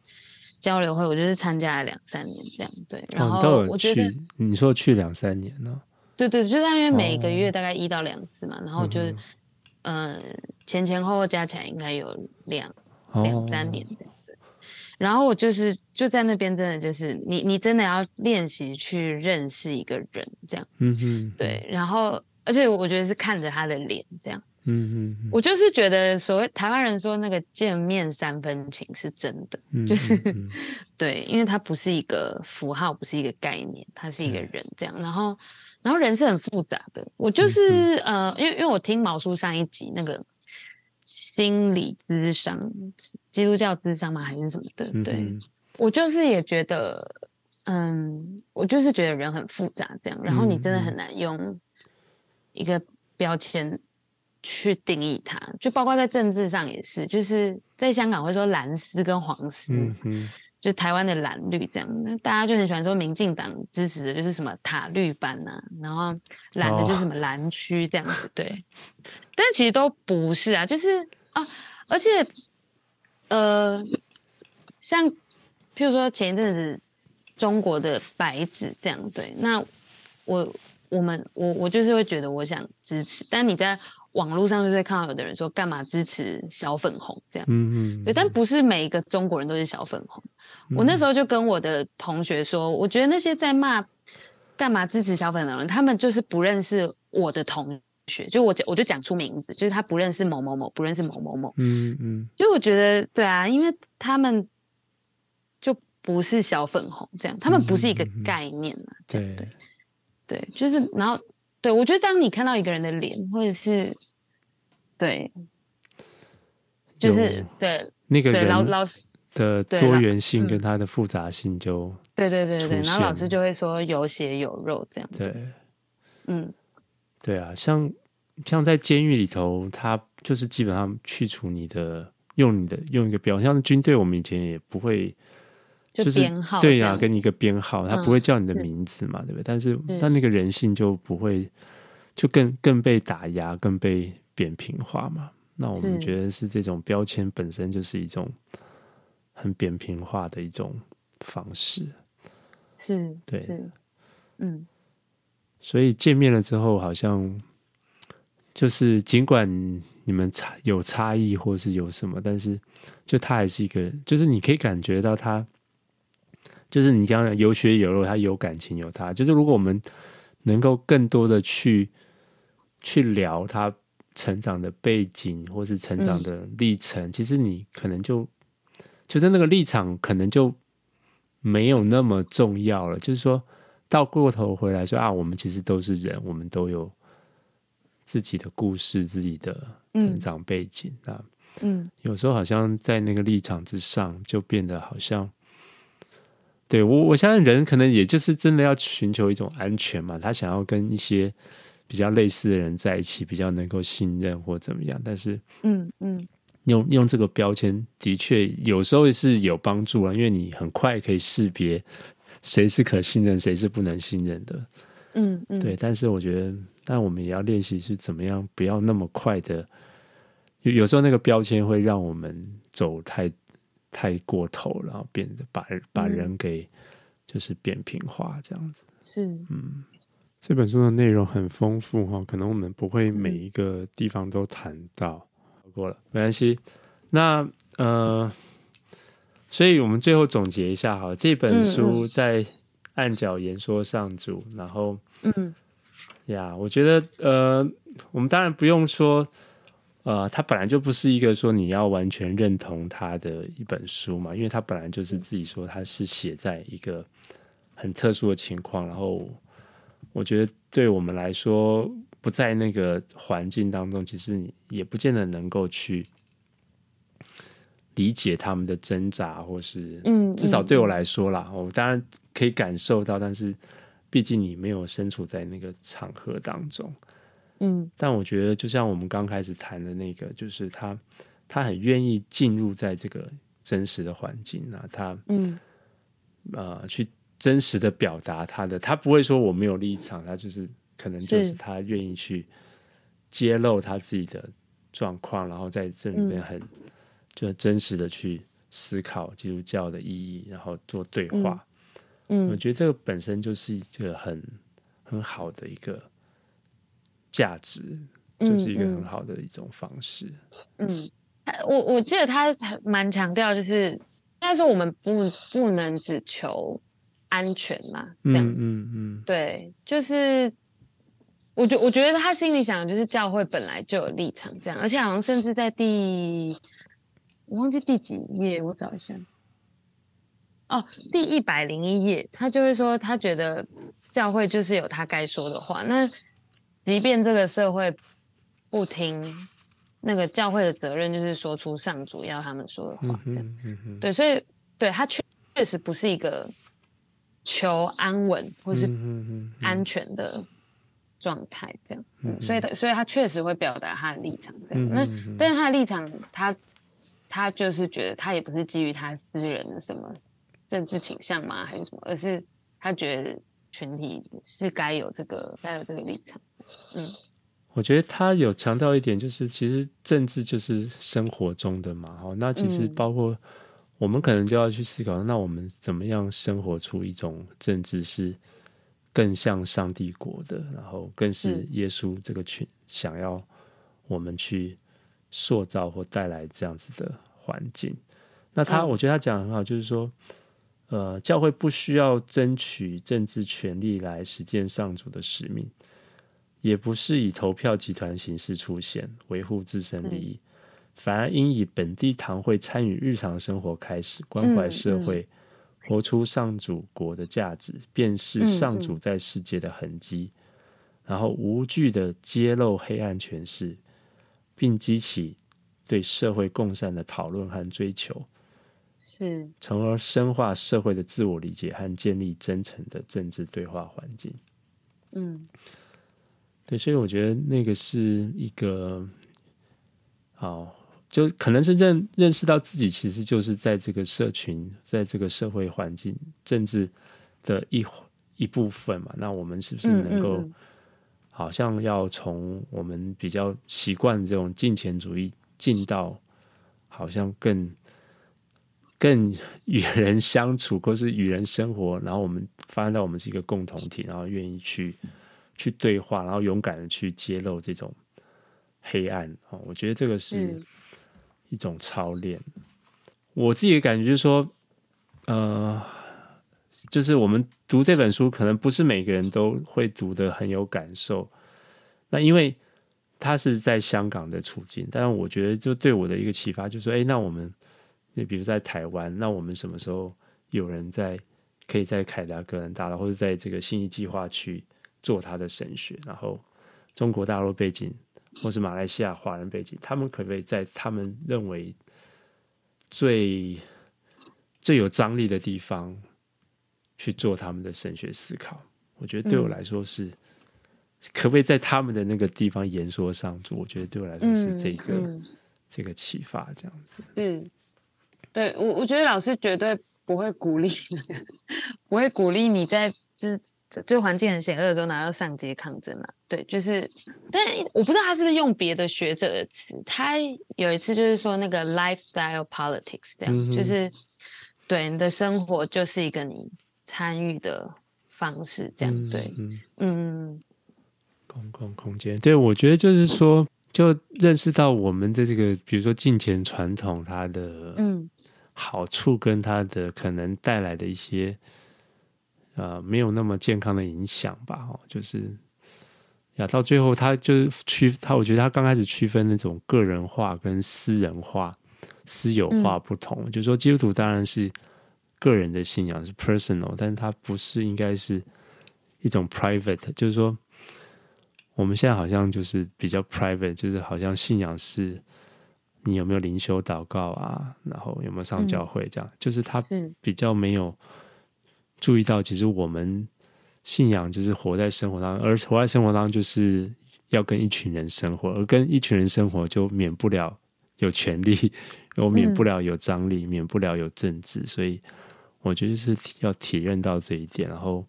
交流会，我就是参加了两三年这样，对，然后我觉得、哦、你说去两三年呢？对对，就大约每个月大概一到两次嘛，哦、然后就是。嗯，前前后后加起来应该有两两三年。然后我就是就在那边，真的就是你你真的要练习去认识一个人，这样，嗯哼，对。然后而且我觉得是看着他的脸，这样，嗯嗯。我就是觉得所谓台湾人说那个见面三分情是真的，就是 对，因为它不是一个符号，不是一个概念，它是一个人，这样。然后。然后人是很复杂的，我就是、嗯、呃，因为因为我听毛叔上一集那个心理咨商，基督教咨商嘛？还是什么的？对，嗯、我就是也觉得，嗯，我就是觉得人很复杂这样，然后你真的很难用一个标签去定义它，就包括在政治上也是，就是在香港会说蓝丝跟黄丝。嗯就台湾的蓝绿这样，那大家就很喜欢说民进党支持的就是什么塔绿班呐、啊，然后蓝的就是什么蓝区这样子，对。Oh. 但其实都不是啊，就是啊，而且呃，像譬如说前一阵子中国的白纸这样，对，那我我们我我就是会觉得我想支持，但你在。网络上就会看到有的人说干嘛支持小粉红？这样，嗯嗯，对，但不是每一个中国人都是小粉红。嗯、我那时候就跟我的同学说，我觉得那些在骂干嘛支持小粉红的人，他们就是不认识我的同学，就我我就讲出名字，就是他不认识某某某，不认识某某某，嗯嗯，就我觉得对啊，因为他们就不是小粉红这样，他们不是一个概念嘛，对。对，就是然后。对，我觉得当你看到一个人的脸，或者是对，就是对那个人老老师的多元性跟他的复杂性就对对对对，然后老师就会说有血有肉这样子。对，嗯，对啊，像像在监狱里头，他就是基本上去除你的，用你的用一个标，像军队，我们以前也不会就是编号，对呀、啊，给你一个编号，他不会叫你的名字嘛，嗯、对不对？但是但那个人性就不会，就更更被打压，更被扁平化嘛。那我们觉得是这种标签本身就是一种很扁平化的一种方式，是，对，是，嗯。所以见面了之后，好像就是尽管你们差有差异，或是有什么，但是就他还是一个，就是你可以感觉到他。就是你讲的有血有肉，他有感情有他。就是如果我们能够更多的去去聊他成长的背景，或是成长的历程，嗯、其实你可能就觉得那个立场可能就没有那么重要了。就是说到过头回来说啊，我们其实都是人，我们都有自己的故事，自己的成长背景啊。嗯，有时候好像在那个立场之上，就变得好像。对我，我相信人可能也就是真的要寻求一种安全嘛。他想要跟一些比较类似的人在一起，比较能够信任或怎么样。但是，嗯嗯，用用这个标签的确有时候是有帮助啊，因为你很快可以识别谁是可信任，谁是不能信任的。嗯嗯，对。但是我觉得，但我们也要练习是怎么样，不要那么快的。有有时候那个标签会让我们走太。太过头，然后变得把把人给就是扁平化这样子。是，嗯，这本书的内容很丰富哈，可能我们不会每一个地方都谈到，过了没关系。那呃，所以我们最后总结一下哈，这本书在按角言说上主，然后嗯呀，我觉得呃，我们当然不用说。呃，它本来就不是一个说你要完全认同他的一本书嘛，因为他本来就是自己说他是写在一个很特殊的情况，然后我觉得对我们来说不在那个环境当中，其实你也不见得能够去理解他们的挣扎，或是嗯，至少对我来说啦，我当然可以感受到，但是毕竟你没有身处在那个场合当中。嗯，但我觉得就像我们刚开始谈的那个，就是他，他很愿意进入在这个真实的环境啊，他嗯，呃，去真实的表达他的，他不会说我没有立场，他就是可能就是他愿意去揭露他自己的状况，然后在这里面很就真实的去思考基督教的意义，然后做对话。嗯，我觉得这个本身就是一个很很好的一个。价值就是一个很好的一种方式。嗯，嗯，我我记得他蛮强调，就是应该说我们不不能只求安全嘛，这样，嗯嗯，嗯对，就是我觉我觉得他心里想的就是教会本来就有立场，这样，而且好像甚至在第我忘记第几页，我找一下。哦，第一百零一页，他就会说他觉得教会就是有他该说的话，那。即便这个社会不听，那个教会的责任就是说出上主要他们说的话，这样。嗯嗯嗯、对，所以对他确确实不是一个求安稳或是安全的状态，这样。嗯嗯、所以他所以他确实会表达他的立场，这样。嗯、那但是他的立场，他他就是觉得他也不是基于他私人的什么政治倾向吗，还是什么，而是他觉得群体是该有这个该有这个立场。嗯，我觉得他有强调一点，就是其实政治就是生活中的嘛，哦，那其实包括我们可能就要去思考，那我们怎么样生活出一种政治是更像上帝国的，然后更是耶稣这个群想要我们去塑造或带来这样子的环境。那他，我觉得他讲得很好，就是说，呃，教会不需要争取政治权利来实践上主的使命。也不是以投票集团形式出现，维护自身利益，嗯、反而应以本地堂会参与日常生活开始，关怀社会，活出上主国的价值，便是上主在世界的痕迹，然后无惧的揭露黑暗权势，并激起对社会共善的讨论和追求，是，从而深化社会的自我理解和建立真诚的政治对话环境。嗯。对，所以我觉得那个是一个好，就可能是认认识到自己其实就是在这个社群，在这个社会环境、政治的一一部分嘛。那我们是不是能够，好像要从我们比较习惯这种金钱主义，进到好像更更与人相处，或是与人生活，然后我们发现到我们是一个共同体，然后愿意去去对话，然后勇敢的去揭露这种。黑暗哦，我觉得这个是一种操练。嗯、我自己的感觉就是说，呃，就是我们读这本书，可能不是每个人都会读的很有感受。那因为他是在香港的处境，但是我觉得就对我的一个启发就是说，哎，那我们，你比如在台湾，那我们什么时候有人在可以在凯达格兰大道，或者在这个新义计划去做他的神学，然后中国大陆背景。或是马来西亚华人背景，他们可不可以在他们认为最最有张力的地方去做他们的神学思考？我觉得对我来说是，嗯、可不可以在他们的那个地方言说上做？我觉得对我来说是这个、嗯嗯、这个启发，这样子。嗯，对我我觉得老师绝对不会鼓励，不会鼓励你在就是。就环境很险恶的时候，拿到上街抗争嘛？对，就是，但我不知道他是不是用别的学者的词。他有一次就是说那个 lifestyle politics，这样，嗯、就是对你的生活就是一个你参与的方式，这样，嗯、对，嗯，嗯公共空间，对，我觉得就是说，就认识到我们的这个，比如说金钱传统，它的嗯好处跟它的可能带来的一些。呃，没有那么健康的影响吧？哦，就是呀，到最后他就是区他，我觉得他刚开始区分那种个人化跟私人化、私有化不同。嗯、就是说，基督徒当然是个人的信仰是 personal，但是它不是应该是一种 private。就是说，我们现在好像就是比较 private，就是好像信仰是你有没有灵修祷告啊，然后有没有上教会这样，嗯、就是他比较没有。注意到，其实我们信仰就是活在生活当中，而活在生活当中就是要跟一群人生活，而跟一群人生活就免不了有权利，又免不了有张力，嗯、免不了有政治。所以我觉得是要体认到这一点。然后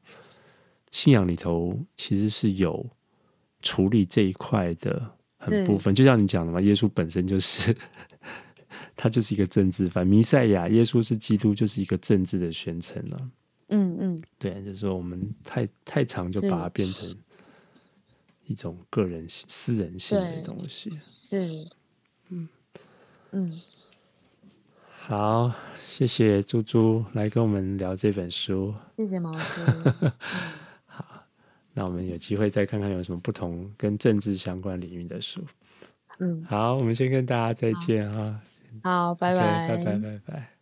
信仰里头其实是有处理这一块的很部分，就像你讲的嘛，耶稣本身就是 他就是一个政治犯，弥赛亚，耶稣是基督，就是一个政治的宣称了。嗯嗯，对，就是说我们太太常就把它变成一种个人私人性的东西。是，嗯嗯，好，谢谢猪猪来跟我们聊这本书。谢谢毛叔。好，那我们有机会再看看有什么不同跟政治相关领域的书。嗯，好，我们先跟大家再见哈。好，拜拜，拜拜，拜拜。